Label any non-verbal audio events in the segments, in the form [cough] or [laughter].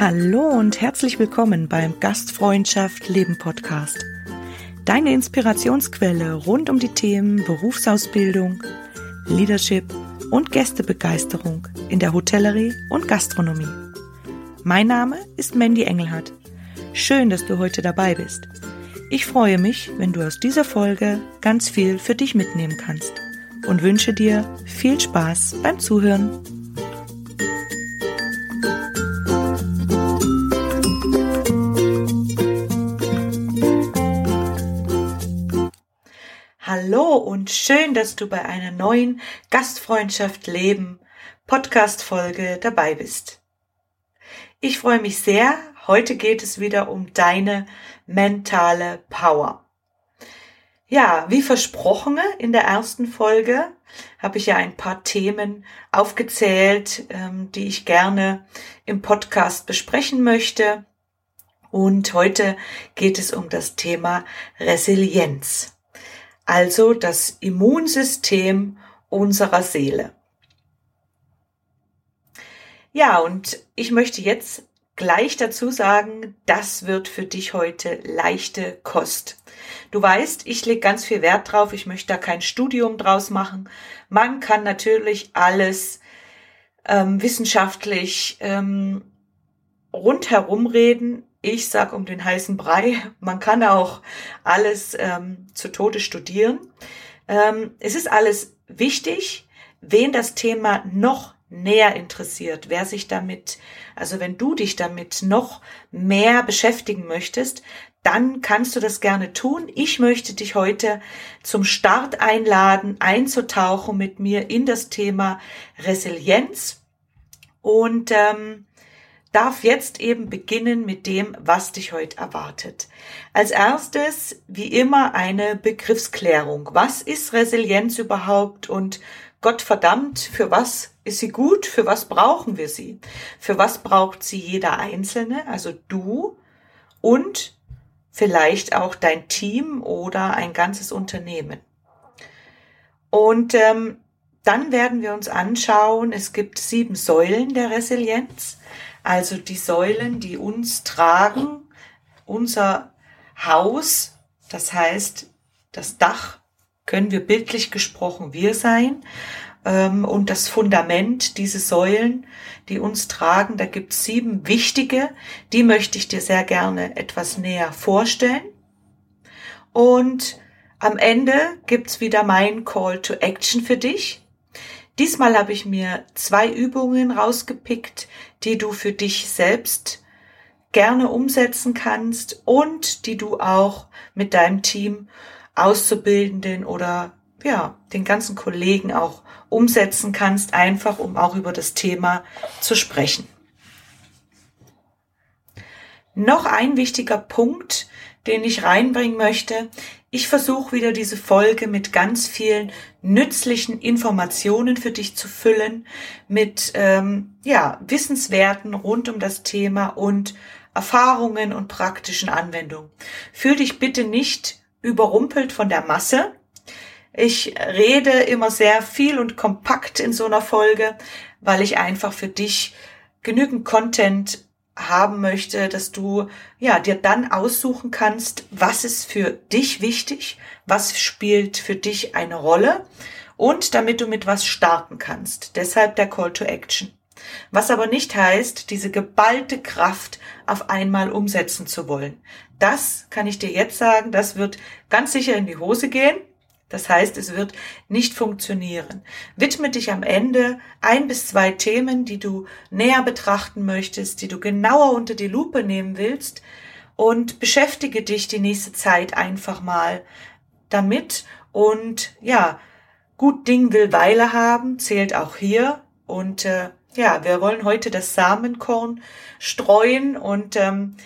Hallo und herzlich willkommen beim Gastfreundschaft Leben Podcast. Deine Inspirationsquelle rund um die Themen Berufsausbildung, Leadership und Gästebegeisterung in der Hotellerie und Gastronomie. Mein Name ist Mandy Engelhardt. Schön, dass du heute dabei bist. Ich freue mich, wenn du aus dieser Folge ganz viel für dich mitnehmen kannst und wünsche dir viel Spaß beim Zuhören. Hallo und schön, dass du bei einer neuen Gastfreundschaft Leben Podcast Folge dabei bist. Ich freue mich sehr. Heute geht es wieder um deine mentale Power. Ja, wie versprochen in der ersten Folge habe ich ja ein paar Themen aufgezählt, ähm, die ich gerne im Podcast besprechen möchte. Und heute geht es um das Thema Resilienz also das Immunsystem unserer Seele. Ja, und ich möchte jetzt gleich dazu sagen, das wird für dich heute leichte Kost. Du weißt, ich lege ganz viel Wert drauf, ich möchte da kein Studium draus machen. Man kann natürlich alles ähm, wissenschaftlich ähm, rundherum reden. Ich sag um den heißen Brei. [laughs] Man kann auch alles ähm, zu Tode studieren. Ähm, es ist alles wichtig. Wen das Thema noch näher interessiert, wer sich damit, also wenn du dich damit noch mehr beschäftigen möchtest, dann kannst du das gerne tun. Ich möchte dich heute zum Start einladen, einzutauchen mit mir in das Thema Resilienz. Und ähm, darf jetzt eben beginnen mit dem, was dich heute erwartet. Als erstes, wie immer, eine Begriffsklärung. Was ist Resilienz überhaupt und Gott verdammt, für was ist sie gut? Für was brauchen wir sie? Für was braucht sie jeder Einzelne, also du und vielleicht auch dein Team oder ein ganzes Unternehmen? Und ähm, dann werden wir uns anschauen, es gibt sieben Säulen der Resilienz. Also die Säulen, die uns tragen, unser Haus, das heißt, das Dach können wir bildlich gesprochen wir sein. Ähm, und das Fundament, diese Säulen, die uns tragen, da gibt es sieben wichtige, die möchte ich dir sehr gerne etwas näher vorstellen. Und am Ende gibt's wieder mein Call to Action für dich. Diesmal habe ich mir zwei Übungen rausgepickt, die du für dich selbst gerne umsetzen kannst und die du auch mit deinem Team, Auszubildenden oder ja, den ganzen Kollegen auch umsetzen kannst, einfach um auch über das Thema zu sprechen. Noch ein wichtiger Punkt, den ich reinbringen möchte, ich versuche wieder diese Folge mit ganz vielen nützlichen Informationen für dich zu füllen, mit ähm, ja, Wissenswerten rund um das Thema und Erfahrungen und praktischen Anwendungen. Fühl dich bitte nicht überrumpelt von der Masse. Ich rede immer sehr viel und kompakt in so einer Folge, weil ich einfach für dich genügend Content haben möchte, dass du ja dir dann aussuchen kannst, was ist für dich wichtig, was spielt für dich eine Rolle und damit du mit was starten kannst. Deshalb der Call to Action. Was aber nicht heißt, diese geballte Kraft auf einmal umsetzen zu wollen. Das kann ich dir jetzt sagen, das wird ganz sicher in die Hose gehen. Das heißt, es wird nicht funktionieren. Widme dich am Ende ein bis zwei Themen, die du näher betrachten möchtest, die du genauer unter die Lupe nehmen willst und beschäftige dich die nächste Zeit einfach mal damit und ja, gut Ding will Weile haben, zählt auch hier und äh, ja, wir wollen heute das Samenkorn streuen und ähm,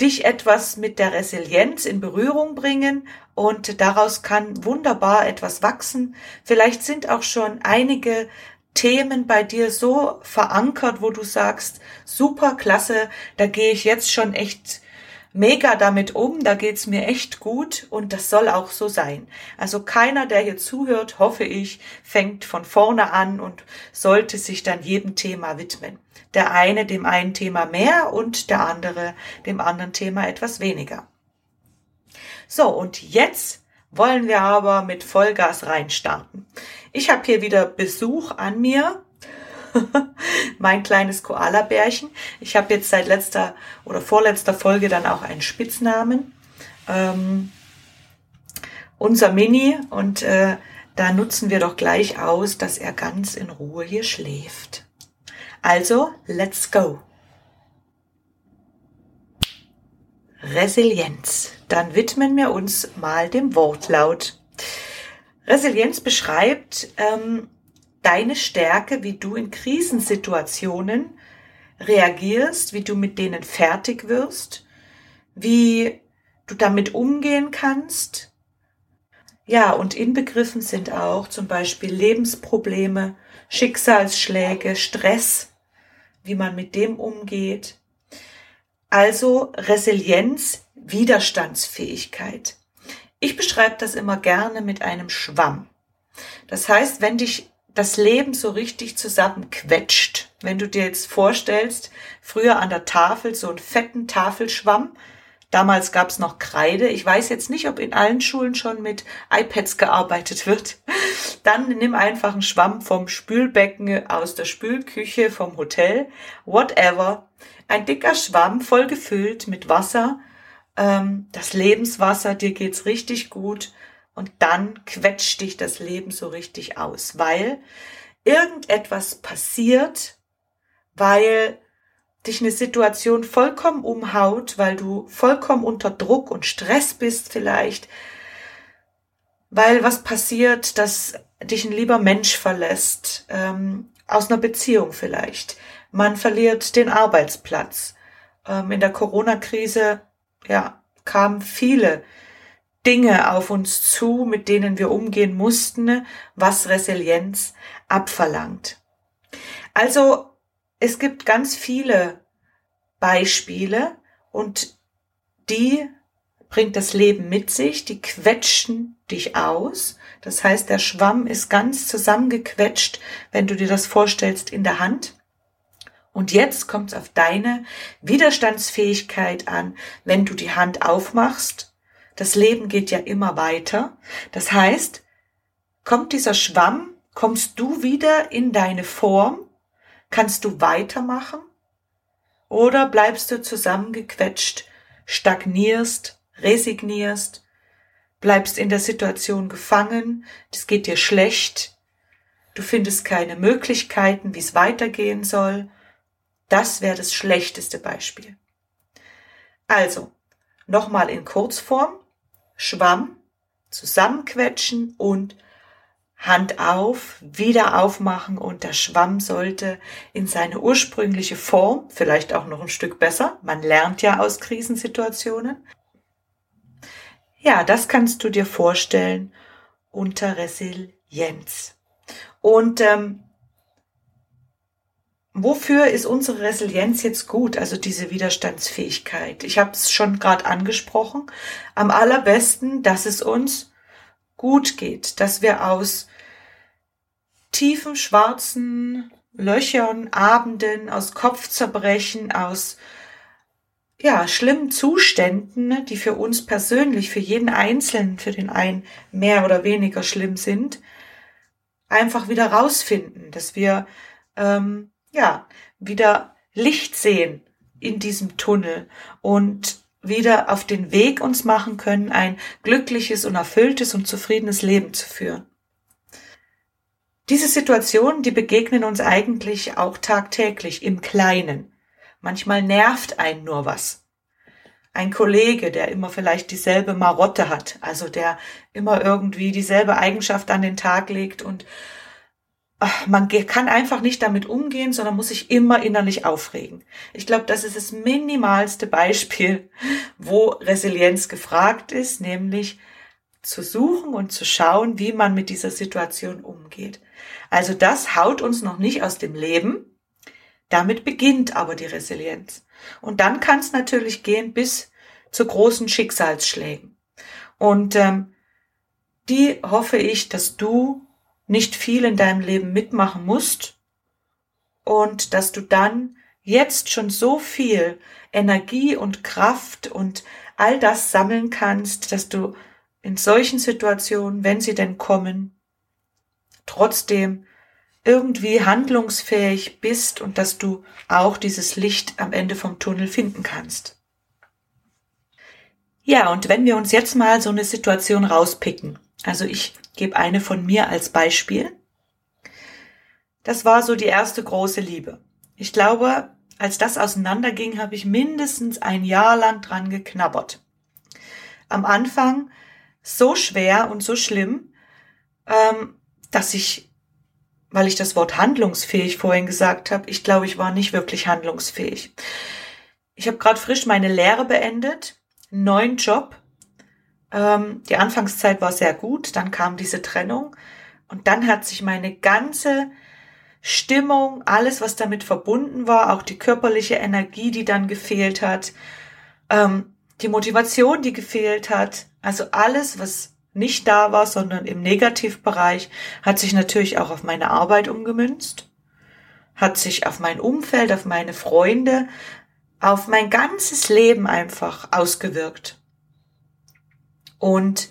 dich etwas mit der Resilienz in Berührung bringen und daraus kann wunderbar etwas wachsen. Vielleicht sind auch schon einige Themen bei dir so verankert, wo du sagst, super klasse, da gehe ich jetzt schon echt mega damit um, da geht's mir echt gut und das soll auch so sein. Also keiner, der hier zuhört, hoffe ich, fängt von vorne an und sollte sich dann jedem Thema widmen. Der eine dem einen Thema mehr und der andere dem anderen Thema etwas weniger. So, und jetzt wollen wir aber mit Vollgas reinstarten. Ich habe hier wieder Besuch an mir [laughs] mein kleines Koala-Bärchen. Ich habe jetzt seit letzter oder vorletzter Folge dann auch einen Spitznamen. Ähm, unser Mini und äh, da nutzen wir doch gleich aus, dass er ganz in Ruhe hier schläft. Also, let's go. Resilienz. Dann widmen wir uns mal dem Wortlaut. Resilienz beschreibt, ähm, deine Stärke, wie du in Krisensituationen reagierst, wie du mit denen fertig wirst, wie du damit umgehen kannst. Ja, und inbegriffen sind auch zum Beispiel Lebensprobleme, Schicksalsschläge, Stress, wie man mit dem umgeht. Also Resilienz, Widerstandsfähigkeit. Ich beschreibe das immer gerne mit einem Schwamm. Das heißt, wenn dich das Leben so richtig zusammenquetscht. Wenn du dir jetzt vorstellst, früher an der Tafel so einen fetten Tafelschwamm, damals gab es noch Kreide, ich weiß jetzt nicht, ob in allen Schulen schon mit iPads gearbeitet wird, dann nimm einfach einen Schwamm vom Spülbecken, aus der Spülküche, vom Hotel, whatever, ein dicker Schwamm voll gefüllt mit Wasser, ähm, das Lebenswasser, dir geht's richtig gut und dann quetscht dich das Leben so richtig aus, weil irgendetwas passiert, weil dich eine Situation vollkommen umhaut, weil du vollkommen unter Druck und Stress bist vielleicht, weil was passiert, dass dich ein lieber Mensch verlässt, ähm, aus einer Beziehung vielleicht. Man verliert den Arbeitsplatz. Ähm, in der Corona-Krise, ja, kamen viele Dinge auf uns zu, mit denen wir umgehen mussten, was Resilienz abverlangt. Also es gibt ganz viele Beispiele und die bringt das Leben mit sich, die quetschen dich aus. Das heißt, der Schwamm ist ganz zusammengequetscht, wenn du dir das vorstellst, in der Hand. Und jetzt kommt es auf deine Widerstandsfähigkeit an, wenn du die Hand aufmachst das Leben geht ja immer weiter. Das heißt, kommt dieser Schwamm, kommst du wieder in deine Form, kannst du weitermachen oder bleibst du zusammengequetscht, stagnierst, resignierst, bleibst in der Situation gefangen, es geht dir schlecht, du findest keine Möglichkeiten, wie es weitergehen soll. Das wäre das schlechteste Beispiel. Also, nochmal in Kurzform. Schwamm zusammenquetschen und Hand auf, wieder aufmachen und der Schwamm sollte in seine ursprüngliche Form, vielleicht auch noch ein Stück besser, man lernt ja aus Krisensituationen. Ja, das kannst du dir vorstellen unter Resilienz. Und ähm, Wofür ist unsere Resilienz jetzt gut, also diese Widerstandsfähigkeit? Ich habe es schon gerade angesprochen. Am allerbesten, dass es uns gut geht, dass wir aus tiefen schwarzen Löchern, Abenden, aus Kopfzerbrechen, aus ja, schlimmen Zuständen, die für uns persönlich, für jeden Einzelnen, für den einen mehr oder weniger schlimm sind, einfach wieder rausfinden, dass wir ähm, ja, wieder Licht sehen in diesem Tunnel und wieder auf den Weg uns machen können, ein glückliches und erfülltes und zufriedenes Leben zu führen. Diese Situationen, die begegnen uns eigentlich auch tagtäglich im Kleinen. Manchmal nervt einen nur was. Ein Kollege, der immer vielleicht dieselbe Marotte hat, also der immer irgendwie dieselbe Eigenschaft an den Tag legt und man kann einfach nicht damit umgehen, sondern muss sich immer innerlich aufregen. Ich glaube, das ist das minimalste Beispiel, wo Resilienz gefragt ist, nämlich zu suchen und zu schauen, wie man mit dieser Situation umgeht. Also das haut uns noch nicht aus dem Leben. Damit beginnt aber die Resilienz. Und dann kann es natürlich gehen bis zu großen Schicksalsschlägen. Und ähm, die hoffe ich, dass du nicht viel in deinem Leben mitmachen musst und dass du dann jetzt schon so viel Energie und Kraft und all das sammeln kannst, dass du in solchen Situationen, wenn sie denn kommen, trotzdem irgendwie handlungsfähig bist und dass du auch dieses Licht am Ende vom Tunnel finden kannst. Ja, und wenn wir uns jetzt mal so eine Situation rauspicken, also ich gebe eine von mir als Beispiel. Das war so die erste große Liebe. Ich glaube, als das auseinanderging, habe ich mindestens ein Jahr lang dran geknabbert. Am Anfang so schwer und so schlimm, ähm, dass ich, weil ich das Wort handlungsfähig vorhin gesagt habe, ich glaube, ich war nicht wirklich handlungsfähig. Ich habe gerade frisch meine Lehre beendet, neuen Job. Ähm, die Anfangszeit war sehr gut, dann kam diese Trennung und dann hat sich meine ganze Stimmung, alles, was damit verbunden war, auch die körperliche Energie, die dann gefehlt hat, ähm, die Motivation, die gefehlt hat, also alles, was nicht da war, sondern im Negativbereich, hat sich natürlich auch auf meine Arbeit umgemünzt, hat sich auf mein Umfeld, auf meine Freunde, auf mein ganzes Leben einfach ausgewirkt. Und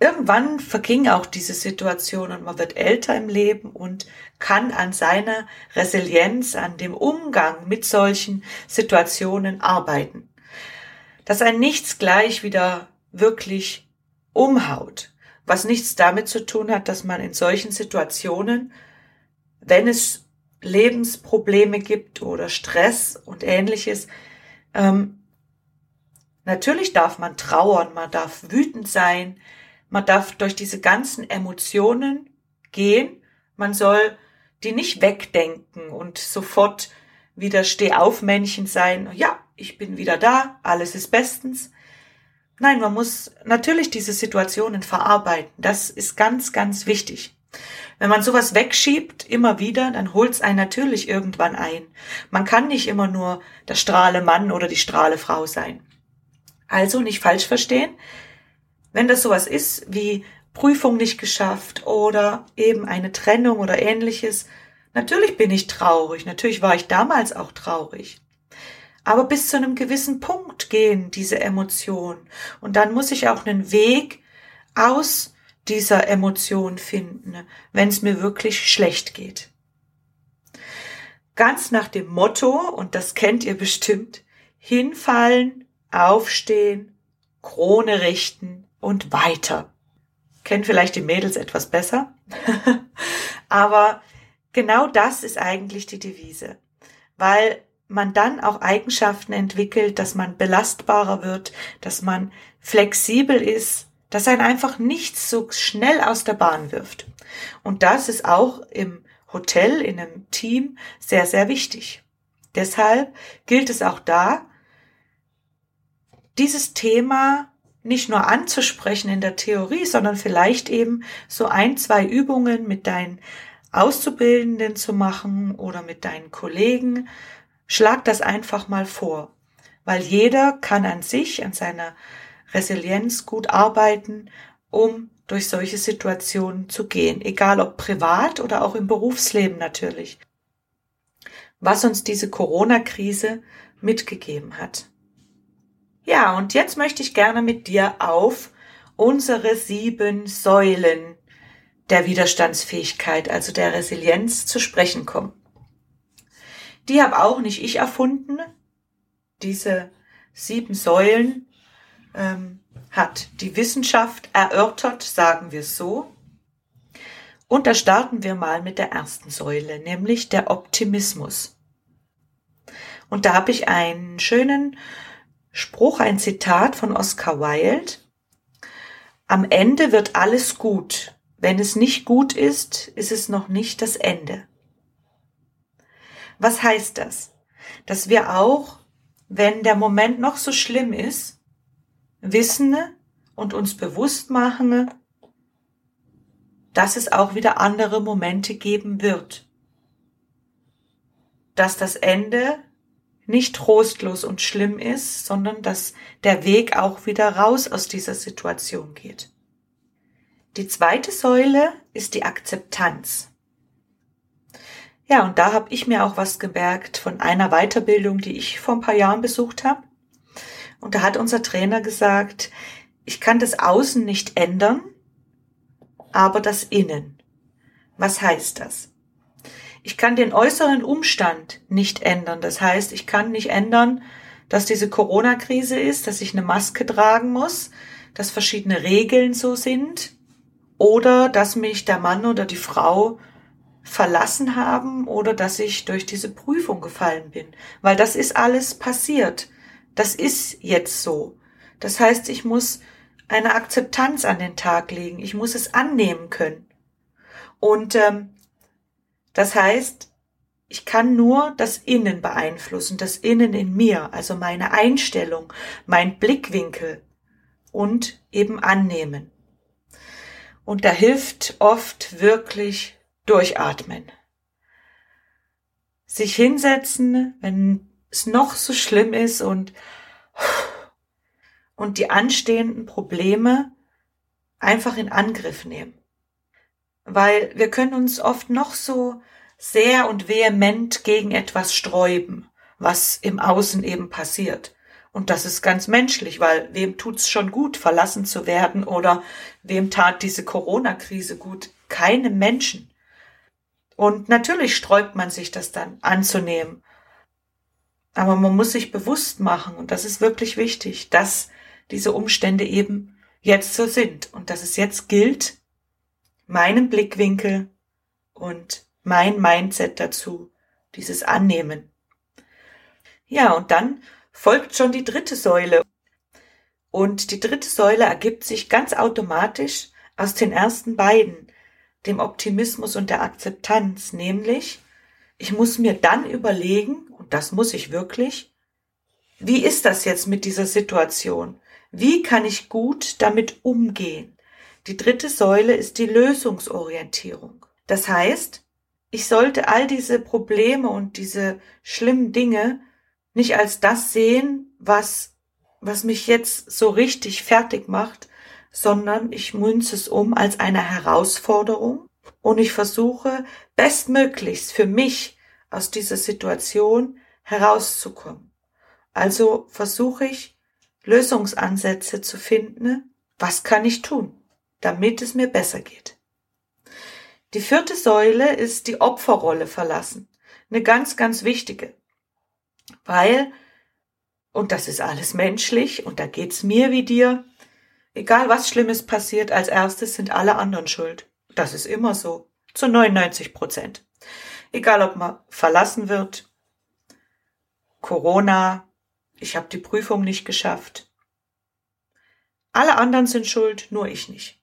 irgendwann verging auch diese Situation und man wird älter im Leben und kann an seiner Resilienz, an dem Umgang mit solchen Situationen arbeiten. Dass ein nichts gleich wieder wirklich umhaut, was nichts damit zu tun hat, dass man in solchen Situationen, wenn es Lebensprobleme gibt oder Stress und ähnliches, ähm, natürlich darf man trauern, man darf wütend sein, man darf durch diese ganzen Emotionen gehen. Man soll die nicht wegdenken und sofort wieder Stehaufmännchen sein. Ja, ich bin wieder da, alles ist bestens. Nein, man muss natürlich diese Situationen verarbeiten. Das ist ganz, ganz wichtig. Wenn man sowas wegschiebt, immer wieder, dann holt's einen natürlich irgendwann ein. Man kann nicht immer nur der strahle Mann oder die strahle Frau sein. Also nicht falsch verstehen. Wenn das sowas ist wie Prüfung nicht geschafft oder eben eine Trennung oder ähnliches, natürlich bin ich traurig, natürlich war ich damals auch traurig. Aber bis zu einem gewissen Punkt gehen diese Emotionen und dann muss ich auch einen Weg aus dieser Emotion finden, wenn es mir wirklich schlecht geht. Ganz nach dem Motto, und das kennt ihr bestimmt, hinfallen, aufstehen, Krone richten, und weiter. Kennen vielleicht die Mädels etwas besser. [laughs] Aber genau das ist eigentlich die Devise, weil man dann auch Eigenschaften entwickelt, dass man belastbarer wird, dass man flexibel ist, dass ein einfach nichts so schnell aus der Bahn wirft. Und das ist auch im Hotel, in einem Team sehr, sehr wichtig. Deshalb gilt es auch da, dieses Thema nicht nur anzusprechen in der Theorie, sondern vielleicht eben so ein, zwei Übungen mit deinen Auszubildenden zu machen oder mit deinen Kollegen. Schlag das einfach mal vor, weil jeder kann an sich, an seiner Resilienz gut arbeiten, um durch solche Situationen zu gehen, egal ob privat oder auch im Berufsleben natürlich. Was uns diese Corona-Krise mitgegeben hat. Ja, und jetzt möchte ich gerne mit dir auf unsere sieben Säulen der Widerstandsfähigkeit, also der Resilienz zu sprechen kommen. Die habe auch nicht ich erfunden. Diese sieben Säulen ähm, hat die Wissenschaft erörtert, sagen wir es so. Und da starten wir mal mit der ersten Säule, nämlich der Optimismus. Und da habe ich einen schönen Spruch, ein Zitat von Oscar Wilde. Am Ende wird alles gut. Wenn es nicht gut ist, ist es noch nicht das Ende. Was heißt das? Dass wir auch, wenn der Moment noch so schlimm ist, wissen und uns bewusst machen, dass es auch wieder andere Momente geben wird. Dass das Ende nicht trostlos und schlimm ist, sondern dass der Weg auch wieder raus aus dieser Situation geht. Die zweite Säule ist die Akzeptanz. Ja, und da habe ich mir auch was gemerkt von einer Weiterbildung, die ich vor ein paar Jahren besucht habe. Und da hat unser Trainer gesagt, ich kann das Außen nicht ändern, aber das Innen. Was heißt das? Ich kann den äußeren Umstand nicht ändern. Das heißt, ich kann nicht ändern, dass diese Corona-Krise ist, dass ich eine Maske tragen muss, dass verschiedene Regeln so sind oder dass mich der Mann oder die Frau verlassen haben oder dass ich durch diese Prüfung gefallen bin. Weil das ist alles passiert. Das ist jetzt so. Das heißt, ich muss eine Akzeptanz an den Tag legen. Ich muss es annehmen können. Und ähm, das heißt, ich kann nur das Innen beeinflussen, das Innen in mir, also meine Einstellung, mein Blickwinkel und eben annehmen. Und da hilft oft wirklich durchatmen. Sich hinsetzen, wenn es noch so schlimm ist und, und die anstehenden Probleme einfach in Angriff nehmen weil wir können uns oft noch so sehr und vehement gegen etwas sträuben, was im Außen eben passiert. Und das ist ganz menschlich, weil wem tut's schon gut, verlassen zu werden oder wem tat diese Corona-Krise gut? Keinem Menschen. Und natürlich sträubt man sich das dann anzunehmen. Aber man muss sich bewusst machen, und das ist wirklich wichtig, dass diese Umstände eben jetzt so sind und dass es jetzt gilt, meinen Blickwinkel und mein Mindset dazu, dieses Annehmen. Ja, und dann folgt schon die dritte Säule. Und die dritte Säule ergibt sich ganz automatisch aus den ersten beiden, dem Optimismus und der Akzeptanz, nämlich ich muss mir dann überlegen, und das muss ich wirklich, wie ist das jetzt mit dieser Situation? Wie kann ich gut damit umgehen? Die dritte Säule ist die Lösungsorientierung. Das heißt, ich sollte all diese Probleme und diese schlimmen Dinge nicht als das sehen, was, was mich jetzt so richtig fertig macht, sondern ich münze es um als eine Herausforderung und ich versuche bestmöglichst für mich aus dieser Situation herauszukommen. Also versuche ich Lösungsansätze zu finden, was kann ich tun? Damit es mir besser geht. Die vierte Säule ist die Opferrolle verlassen. Eine ganz, ganz wichtige. Weil, und das ist alles menschlich, und da geht's mir wie dir, egal was Schlimmes passiert, als erstes sind alle anderen schuld. Das ist immer so. Zu 99 Prozent. Egal ob man verlassen wird, Corona, ich habe die Prüfung nicht geschafft. Alle anderen sind schuld, nur ich nicht.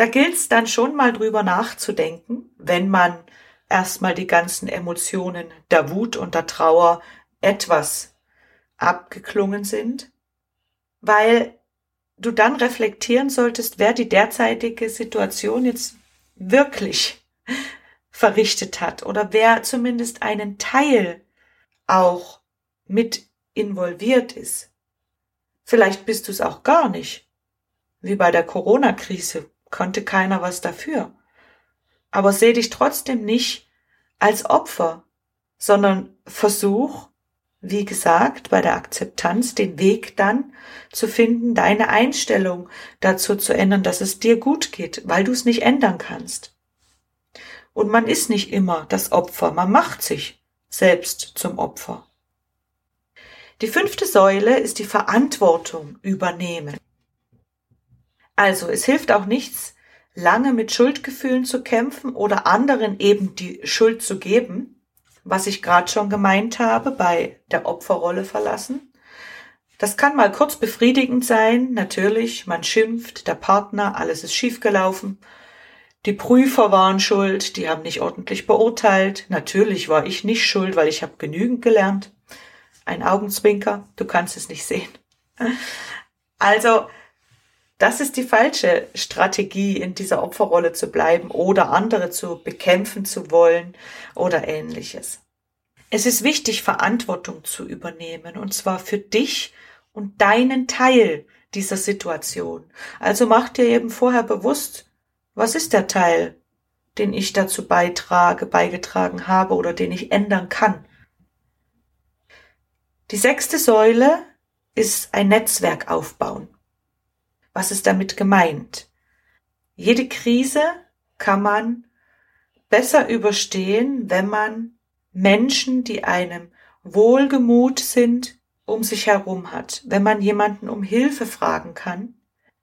Da gilt's dann schon mal drüber nachzudenken, wenn man erstmal die ganzen Emotionen der Wut und der Trauer etwas abgeklungen sind, weil du dann reflektieren solltest, wer die derzeitige Situation jetzt wirklich verrichtet hat oder wer zumindest einen Teil auch mit involviert ist. Vielleicht bist du es auch gar nicht wie bei der Corona-Krise, konnte keiner was dafür. Aber seh dich trotzdem nicht als Opfer, sondern versuch, wie gesagt, bei der Akzeptanz den Weg dann zu finden, deine Einstellung dazu zu ändern, dass es dir gut geht, weil du es nicht ändern kannst. Und man ist nicht immer das Opfer, man macht sich selbst zum Opfer. Die fünfte Säule ist die Verantwortung übernehmen. Also es hilft auch nichts, lange mit Schuldgefühlen zu kämpfen oder anderen eben die Schuld zu geben, was ich gerade schon gemeint habe bei der Opferrolle verlassen. Das kann mal kurz befriedigend sein, natürlich, man schimpft, der Partner, alles ist schiefgelaufen. Die Prüfer waren schuld, die haben nicht ordentlich beurteilt. Natürlich war ich nicht schuld, weil ich habe genügend gelernt. Ein Augenzwinker, du kannst es nicht sehen. Also das ist die falsche Strategie, in dieser Opferrolle zu bleiben oder andere zu bekämpfen zu wollen oder ähnliches. Es ist wichtig, Verantwortung zu übernehmen, und zwar für dich und deinen Teil dieser Situation. Also mach dir eben vorher bewusst, was ist der Teil, den ich dazu beitrage, beigetragen habe oder den ich ändern kann. Die sechste Säule ist ein Netzwerk aufbauen. Was ist damit gemeint? Jede Krise kann man besser überstehen, wenn man Menschen, die einem wohlgemut sind, um sich herum hat, wenn man jemanden um Hilfe fragen kann,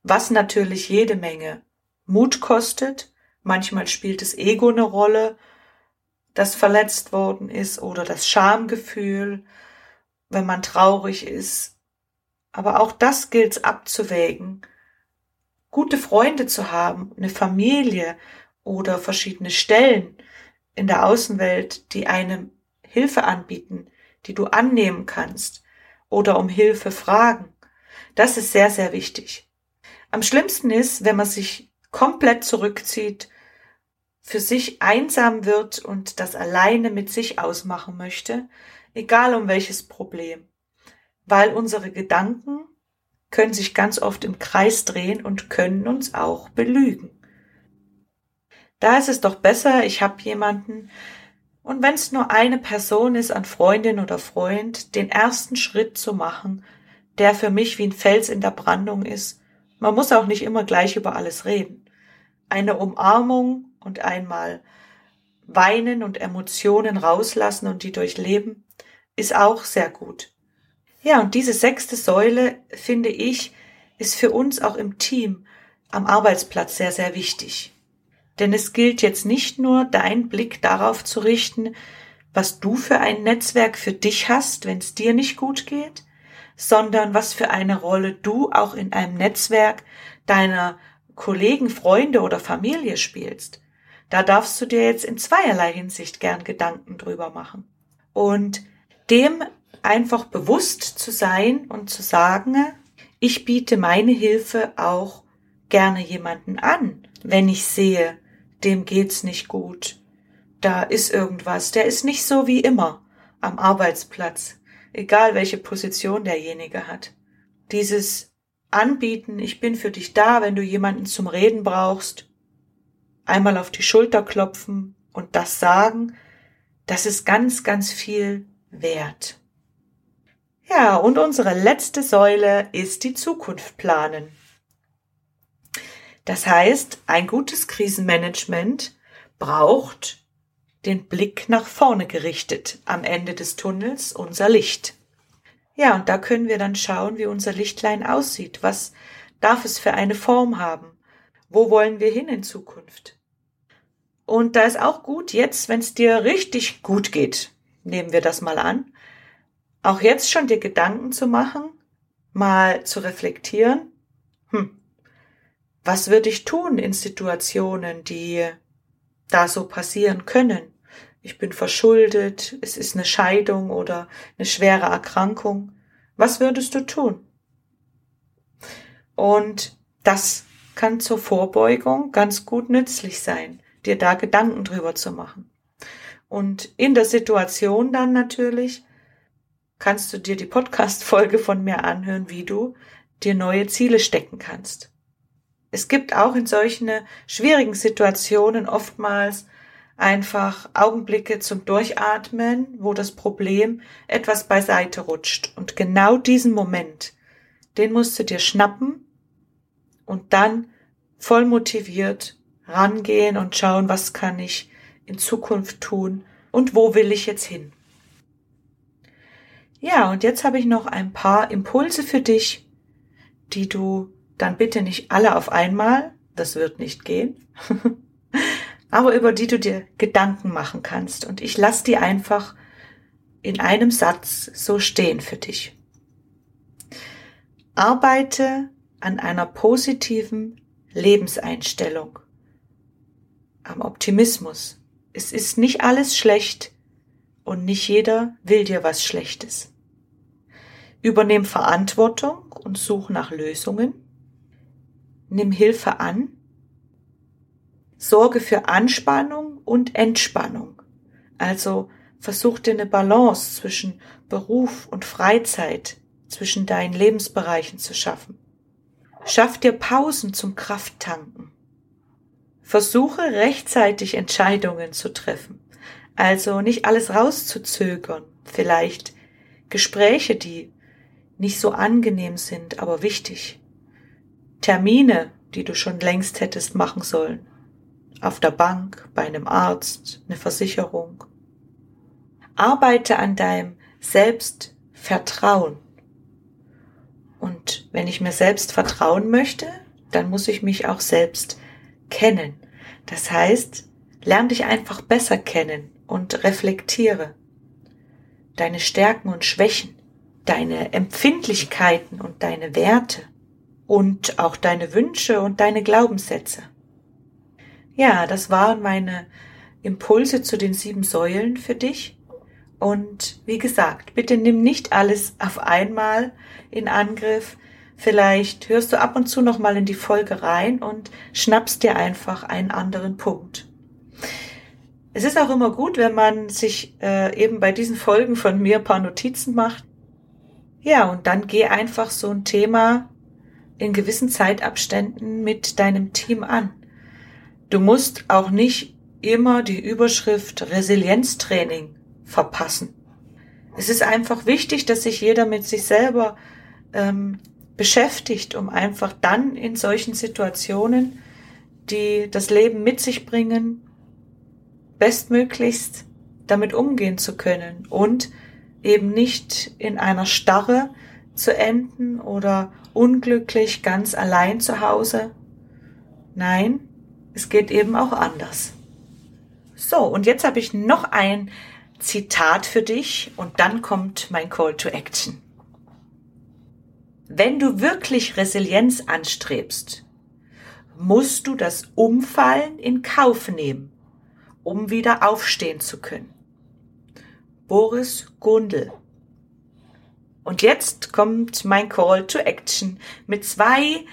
was natürlich jede Menge Mut kostet, manchmal spielt das Ego eine Rolle, das verletzt worden ist oder das Schamgefühl, wenn man traurig ist. Aber auch das gilt abzuwägen. Gute Freunde zu haben, eine Familie oder verschiedene Stellen in der Außenwelt, die einem Hilfe anbieten, die du annehmen kannst oder um Hilfe fragen. Das ist sehr, sehr wichtig. Am schlimmsten ist, wenn man sich komplett zurückzieht, für sich einsam wird und das alleine mit sich ausmachen möchte, egal um welches Problem. Weil unsere Gedanken können sich ganz oft im Kreis drehen und können uns auch belügen. Da ist es doch besser, ich habe jemanden, und wenn es nur eine Person ist, an Freundin oder Freund, den ersten Schritt zu machen, der für mich wie ein Fels in der Brandung ist. Man muss auch nicht immer gleich über alles reden. Eine Umarmung und einmal weinen und Emotionen rauslassen und die durchleben, ist auch sehr gut. Ja, und diese sechste Säule, finde ich, ist für uns auch im Team am Arbeitsplatz sehr, sehr wichtig. Denn es gilt jetzt nicht nur, deinen Blick darauf zu richten, was du für ein Netzwerk für dich hast, wenn es dir nicht gut geht, sondern was für eine Rolle du auch in einem Netzwerk deiner Kollegen, Freunde oder Familie spielst. Da darfst du dir jetzt in zweierlei Hinsicht gern Gedanken drüber machen. Und dem einfach bewusst zu sein und zu sagen, ich biete meine Hilfe auch gerne jemanden an, wenn ich sehe, dem geht's nicht gut. Da ist irgendwas, der ist nicht so wie immer am Arbeitsplatz, egal welche Position derjenige hat. Dieses Anbieten, ich bin für dich da, wenn du jemanden zum Reden brauchst, einmal auf die Schulter klopfen und das sagen, das ist ganz, ganz viel wert. Ja, und unsere letzte Säule ist die Zukunft planen. Das heißt, ein gutes Krisenmanagement braucht den Blick nach vorne gerichtet, am Ende des Tunnels unser Licht. Ja, und da können wir dann schauen, wie unser Lichtlein aussieht. Was darf es für eine Form haben? Wo wollen wir hin in Zukunft? Und da ist auch gut, jetzt, wenn es dir richtig gut geht, nehmen wir das mal an, auch jetzt schon dir Gedanken zu machen, mal zu reflektieren, hm, was würde ich tun in Situationen, die da so passieren können? Ich bin verschuldet, es ist eine Scheidung oder eine schwere Erkrankung. Was würdest du tun? Und das kann zur Vorbeugung ganz gut nützlich sein, dir da Gedanken drüber zu machen. Und in der Situation dann natürlich kannst du dir die Podcast-Folge von mir anhören, wie du dir neue Ziele stecken kannst. Es gibt auch in solchen schwierigen Situationen oftmals einfach Augenblicke zum Durchatmen, wo das Problem etwas beiseite rutscht. Und genau diesen Moment, den musst du dir schnappen und dann voll motiviert rangehen und schauen, was kann ich in Zukunft tun und wo will ich jetzt hin. Ja, und jetzt habe ich noch ein paar Impulse für dich, die du dann bitte nicht alle auf einmal, das wird nicht gehen, [laughs] aber über die du dir Gedanken machen kannst. Und ich lasse die einfach in einem Satz so stehen für dich. Arbeite an einer positiven Lebenseinstellung, am Optimismus. Es ist nicht alles schlecht und nicht jeder will dir was Schlechtes. Übernehm Verantwortung und such nach Lösungen nimm Hilfe an, sorge für Anspannung und Entspannung. Also versuch dir eine Balance zwischen Beruf und Freizeit, zwischen deinen Lebensbereichen zu schaffen. Schaff dir Pausen zum Krafttanken. Versuche rechtzeitig Entscheidungen zu treffen. Also nicht alles rauszuzögern. Vielleicht Gespräche, die nicht so angenehm sind, aber wichtig. Termine, die du schon längst hättest machen sollen. Auf der Bank, bei einem Arzt, eine Versicherung. Arbeite an deinem Selbstvertrauen. Und wenn ich mir selbst vertrauen möchte, dann muss ich mich auch selbst kennen. Das heißt, lern dich einfach besser kennen und reflektiere deine Stärken und Schwächen, deine Empfindlichkeiten und deine Werte und auch deine Wünsche und deine Glaubenssätze. Ja, das waren meine Impulse zu den sieben Säulen für dich. Und wie gesagt, bitte nimm nicht alles auf einmal in Angriff. Vielleicht hörst du ab und zu noch mal in die Folge rein und schnappst dir einfach einen anderen Punkt. Es ist auch immer gut, wenn man sich äh, eben bei diesen Folgen von mir ein paar Notizen macht. Ja, und dann geh einfach so ein Thema in gewissen Zeitabständen mit deinem Team an. Du musst auch nicht immer die Überschrift Resilienztraining verpassen. Es ist einfach wichtig, dass sich jeder mit sich selber ähm, beschäftigt, um einfach dann in solchen Situationen, die das Leben mit sich bringen, bestmöglichst damit umgehen zu können und eben nicht in einer Starre zu enden oder unglücklich ganz allein zu Hause. Nein, es geht eben auch anders. So, und jetzt habe ich noch ein Zitat für dich und dann kommt mein Call to Action. Wenn du wirklich Resilienz anstrebst, musst du das Umfallen in Kauf nehmen um wieder aufstehen zu können. Boris Gundel. Und jetzt kommt mein Call to Action mit zwei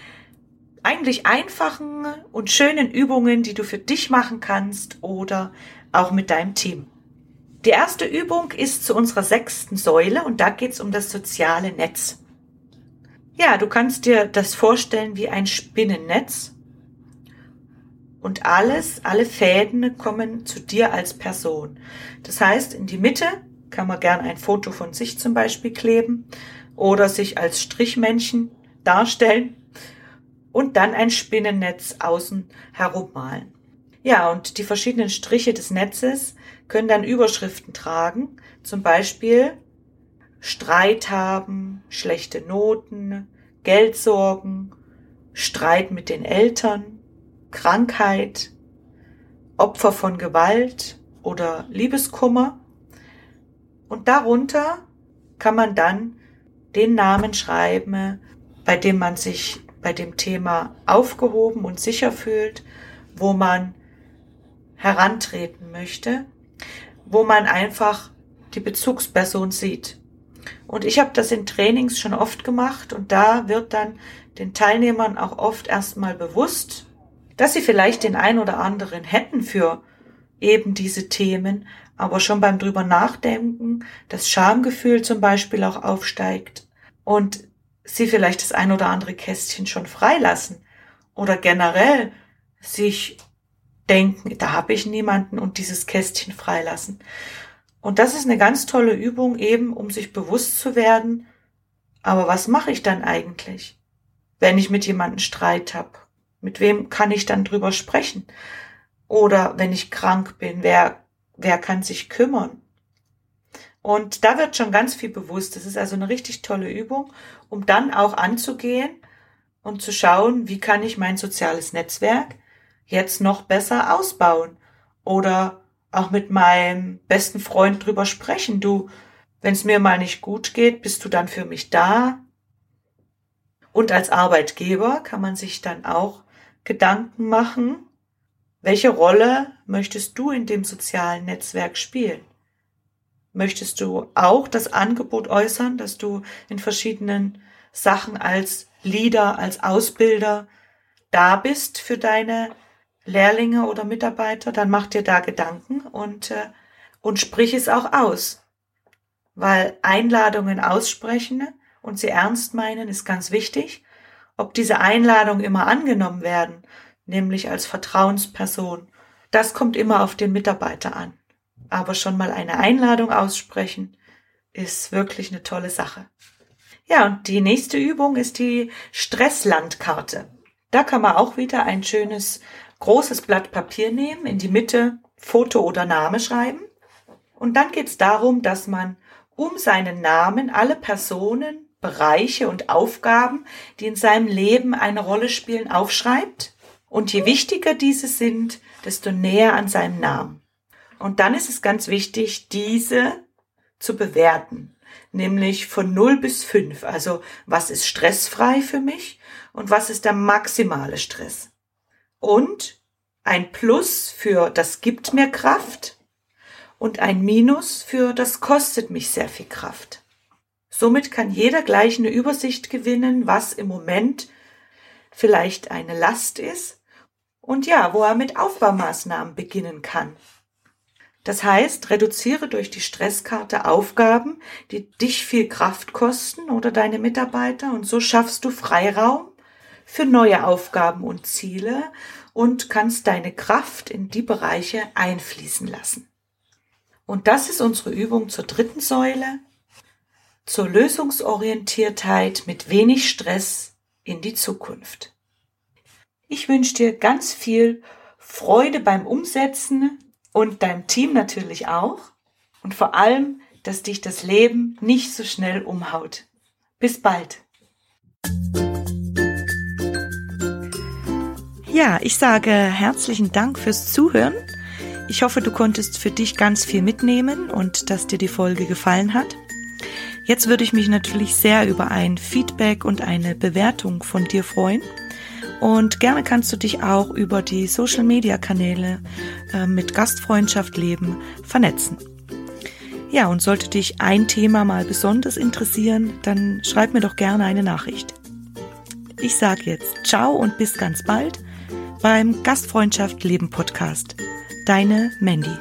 eigentlich einfachen und schönen Übungen, die du für dich machen kannst oder auch mit deinem Team. Die erste Übung ist zu unserer sechsten Säule und da geht es um das soziale Netz. Ja, du kannst dir das vorstellen wie ein Spinnennetz und alles, alle Fäden kommen zu dir als Person. Das heißt, in die Mitte kann man gern ein Foto von sich zum Beispiel kleben oder sich als Strichmännchen darstellen und dann ein Spinnennetz außen herum malen. Ja, und die verschiedenen Striche des Netzes können dann Überschriften tragen, zum Beispiel Streit haben, schlechte Noten, Geldsorgen, Streit mit den Eltern, Krankheit, Opfer von Gewalt oder Liebeskummer. Und darunter kann man dann den Namen schreiben, bei dem man sich bei dem Thema aufgehoben und sicher fühlt, wo man herantreten möchte, wo man einfach die Bezugsperson sieht. Und ich habe das in Trainings schon oft gemacht und da wird dann den Teilnehmern auch oft erstmal bewusst, dass sie vielleicht den ein oder anderen hätten für eben diese Themen, aber schon beim drüber nachdenken das Schamgefühl zum Beispiel auch aufsteigt und sie vielleicht das ein oder andere Kästchen schon freilassen oder generell sich denken, da habe ich niemanden und dieses Kästchen freilassen. Und das ist eine ganz tolle Übung eben, um sich bewusst zu werden, aber was mache ich dann eigentlich, wenn ich mit jemandem Streit habe? Mit wem kann ich dann drüber sprechen? Oder wenn ich krank bin, wer, wer kann sich kümmern? Und da wird schon ganz viel bewusst. Das ist also eine richtig tolle Übung, um dann auch anzugehen und zu schauen, wie kann ich mein soziales Netzwerk jetzt noch besser ausbauen oder auch mit meinem besten Freund drüber sprechen. Du, wenn es mir mal nicht gut geht, bist du dann für mich da? Und als Arbeitgeber kann man sich dann auch Gedanken machen, welche Rolle möchtest du in dem sozialen Netzwerk spielen? Möchtest du auch das Angebot äußern, dass du in verschiedenen Sachen als Leader, als Ausbilder da bist für deine Lehrlinge oder Mitarbeiter? Dann mach dir da Gedanken und äh, und sprich es auch aus. Weil Einladungen aussprechen und sie ernst meinen ist ganz wichtig. Ob diese Einladungen immer angenommen werden, nämlich als Vertrauensperson, das kommt immer auf den Mitarbeiter an. Aber schon mal eine Einladung aussprechen ist wirklich eine tolle Sache. Ja, und die nächste Übung ist die Stresslandkarte. Da kann man auch wieder ein schönes großes Blatt Papier nehmen, in die Mitte Foto oder Name schreiben. Und dann geht es darum, dass man um seinen Namen alle Personen, Bereiche und Aufgaben, die in seinem Leben eine Rolle spielen, aufschreibt. Und je wichtiger diese sind, desto näher an seinem Namen. Und dann ist es ganz wichtig, diese zu bewerten, nämlich von 0 bis 5. Also was ist stressfrei für mich und was ist der maximale Stress. Und ein Plus für das gibt mir Kraft und ein Minus für das kostet mich sehr viel Kraft. Somit kann jeder gleich eine Übersicht gewinnen, was im Moment vielleicht eine Last ist und ja, wo er mit Aufbaumaßnahmen beginnen kann. Das heißt, reduziere durch die Stresskarte Aufgaben, die dich viel Kraft kosten oder deine Mitarbeiter und so schaffst du Freiraum für neue Aufgaben und Ziele und kannst deine Kraft in die Bereiche einfließen lassen. Und das ist unsere Übung zur dritten Säule, zur Lösungsorientiertheit mit wenig Stress in die Zukunft. Ich wünsche dir ganz viel Freude beim Umsetzen und deinem Team natürlich auch. Und vor allem, dass dich das Leben nicht so schnell umhaut. Bis bald. Ja, ich sage herzlichen Dank fürs Zuhören. Ich hoffe, du konntest für dich ganz viel mitnehmen und dass dir die Folge gefallen hat. Jetzt würde ich mich natürlich sehr über ein Feedback und eine Bewertung von dir freuen. Und gerne kannst du dich auch über die Social-Media-Kanäle äh, mit Gastfreundschaft leben vernetzen. Ja, und sollte dich ein Thema mal besonders interessieren, dann schreib mir doch gerne eine Nachricht. Ich sage jetzt ciao und bis ganz bald beim Gastfreundschaft Leben Podcast. Deine Mandy.